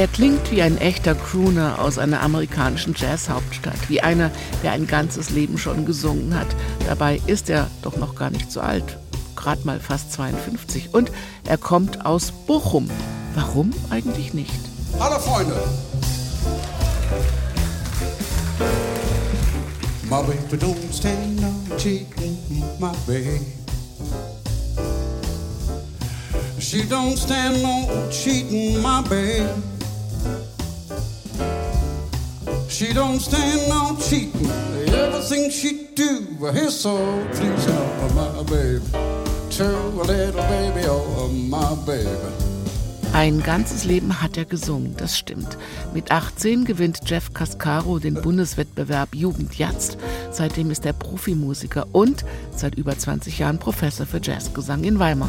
Er klingt wie ein echter Crooner aus einer amerikanischen Jazzhauptstadt, wie einer, der ein ganzes Leben schon gesungen hat. Dabei ist er doch noch gar nicht so alt, gerade mal fast 52. Und er kommt aus Bochum. Warum eigentlich nicht? Hallo Freunde! My baby don't stand no cheating, my baby. She don't stand no cheating, my baby. She don't stand no cheating. Everything she do, is so pleasing, oh my baby. A little baby, oh my baby. Ein ganzes Leben hat er gesungen, das stimmt. Mit 18 gewinnt Jeff Cascaro den Bundeswettbewerb Jugend Jetzt. Seitdem ist er Profimusiker und seit über 20 Jahren Professor für Jazzgesang in Weimar.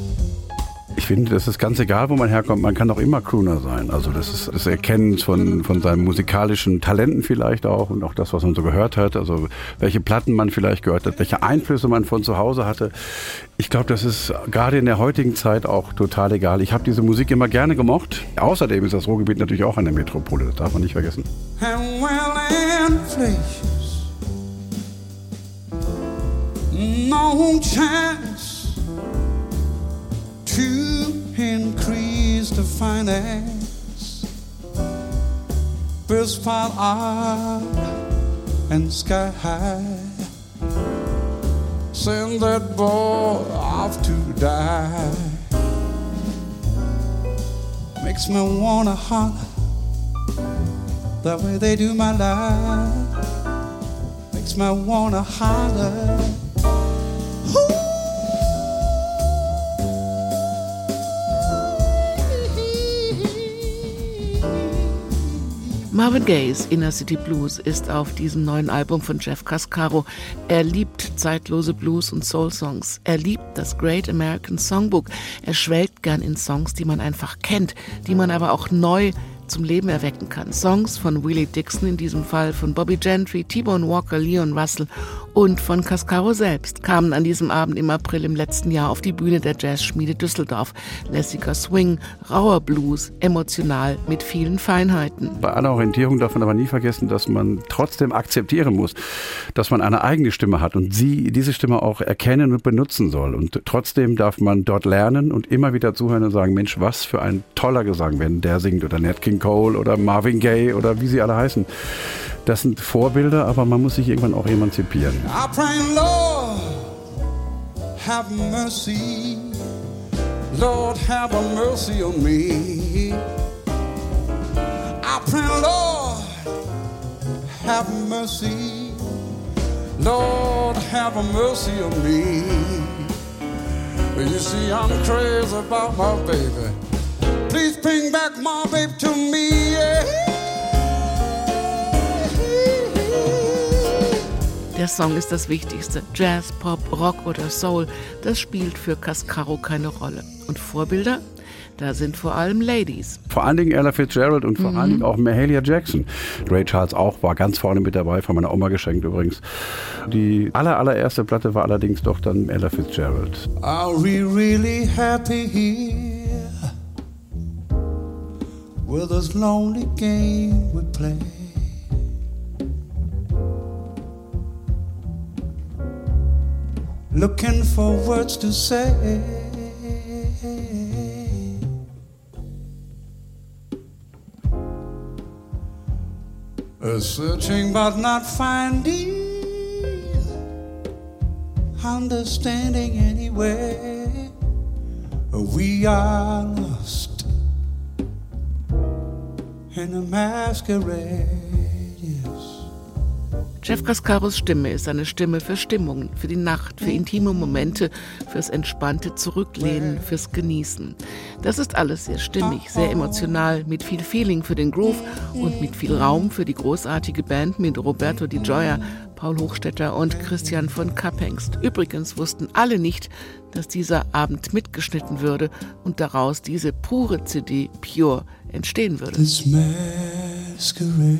Ich finde, das ist ganz egal, wo man herkommt. Man kann auch immer Crooner sein. Also das ist das Erkennen von, von seinen musikalischen Talenten vielleicht auch und auch das, was man so gehört hat. Also welche Platten man vielleicht gehört hat, welche Einflüsse man von zu Hause hatte. Ich glaube, das ist gerade in der heutigen Zeit auch total egal. Ich habe diese Musik immer gerne gemocht. Außerdem ist das Ruhrgebiet natürlich auch eine Metropole. Das darf man nicht vergessen. no chance to increase the finance. Birds fall up and sky high. Send that boy off to die. Makes me wanna holler the way they do my life. Makes me wanna holler. Marvin Gaye's Inner City Blues ist auf diesem neuen Album von Jeff Cascaro. Er liebt zeitlose Blues- und Soul-Songs. Er liebt das Great American Songbook. Er schwelgt gern in Songs, die man einfach kennt, die man aber auch neu zum Leben erwecken kann. Songs von Willie Dixon, in diesem Fall von Bobby Gentry, T-Bone Walker, Leon Russell und von Cascaro selbst kamen an diesem Abend im April im letzten Jahr auf die Bühne der Jazzschmiede Düsseldorf. Lässiger Swing, rauer Blues, emotional mit vielen Feinheiten. Bei aller Orientierung darf man aber nie vergessen, dass man trotzdem akzeptieren muss, dass man eine eigene Stimme hat und sie diese Stimme auch erkennen und benutzen soll. Und trotzdem darf man dort lernen und immer wieder zuhören und sagen, Mensch, was für ein toller Gesang, wenn der singt oder Nat King Cole oder Marvin Gaye oder wie sie alle heißen. Das sind Vorbilder, aber man muss sich irgendwann auch emanzipieren. I pray, Lord, have mercy. Lord, have a mercy on me. I pray, Lord, have mercy. Lord, have a mercy on me. But You see, I'm crazy about my baby. Please bring back my baby to me. Yeah. Der Song ist das Wichtigste. Jazz, Pop, Rock oder Soul, das spielt für Cascaro keine Rolle. Und Vorbilder? Da sind vor allem Ladies. Vor allen Dingen Ella Fitzgerald und vor mhm. allen Dingen auch Mahalia Jackson. Ray Charles auch war ganz vorne mit dabei, von meiner Oma geschenkt übrigens. Die aller, allererste Platte war allerdings doch dann Ella Fitzgerald. Are we really happy here? with this lonely game we play. Looking for words to say. searching but not finding, understanding anyway. We are lost in a masquerade. Jeff Cascaros Stimme ist eine Stimme für Stimmungen, für die Nacht, für intime Momente, fürs entspannte Zurücklehnen, fürs Genießen. Das ist alles sehr stimmig, sehr emotional, mit viel Feeling für den Groove und mit viel Raum für die großartige Band mit Roberto Di Gioia, Paul Hochstetter und Christian von Kappengst. Übrigens wussten alle nicht, dass dieser Abend mitgeschnitten würde und daraus diese pure CD Pure entstehen würde. This masquerade.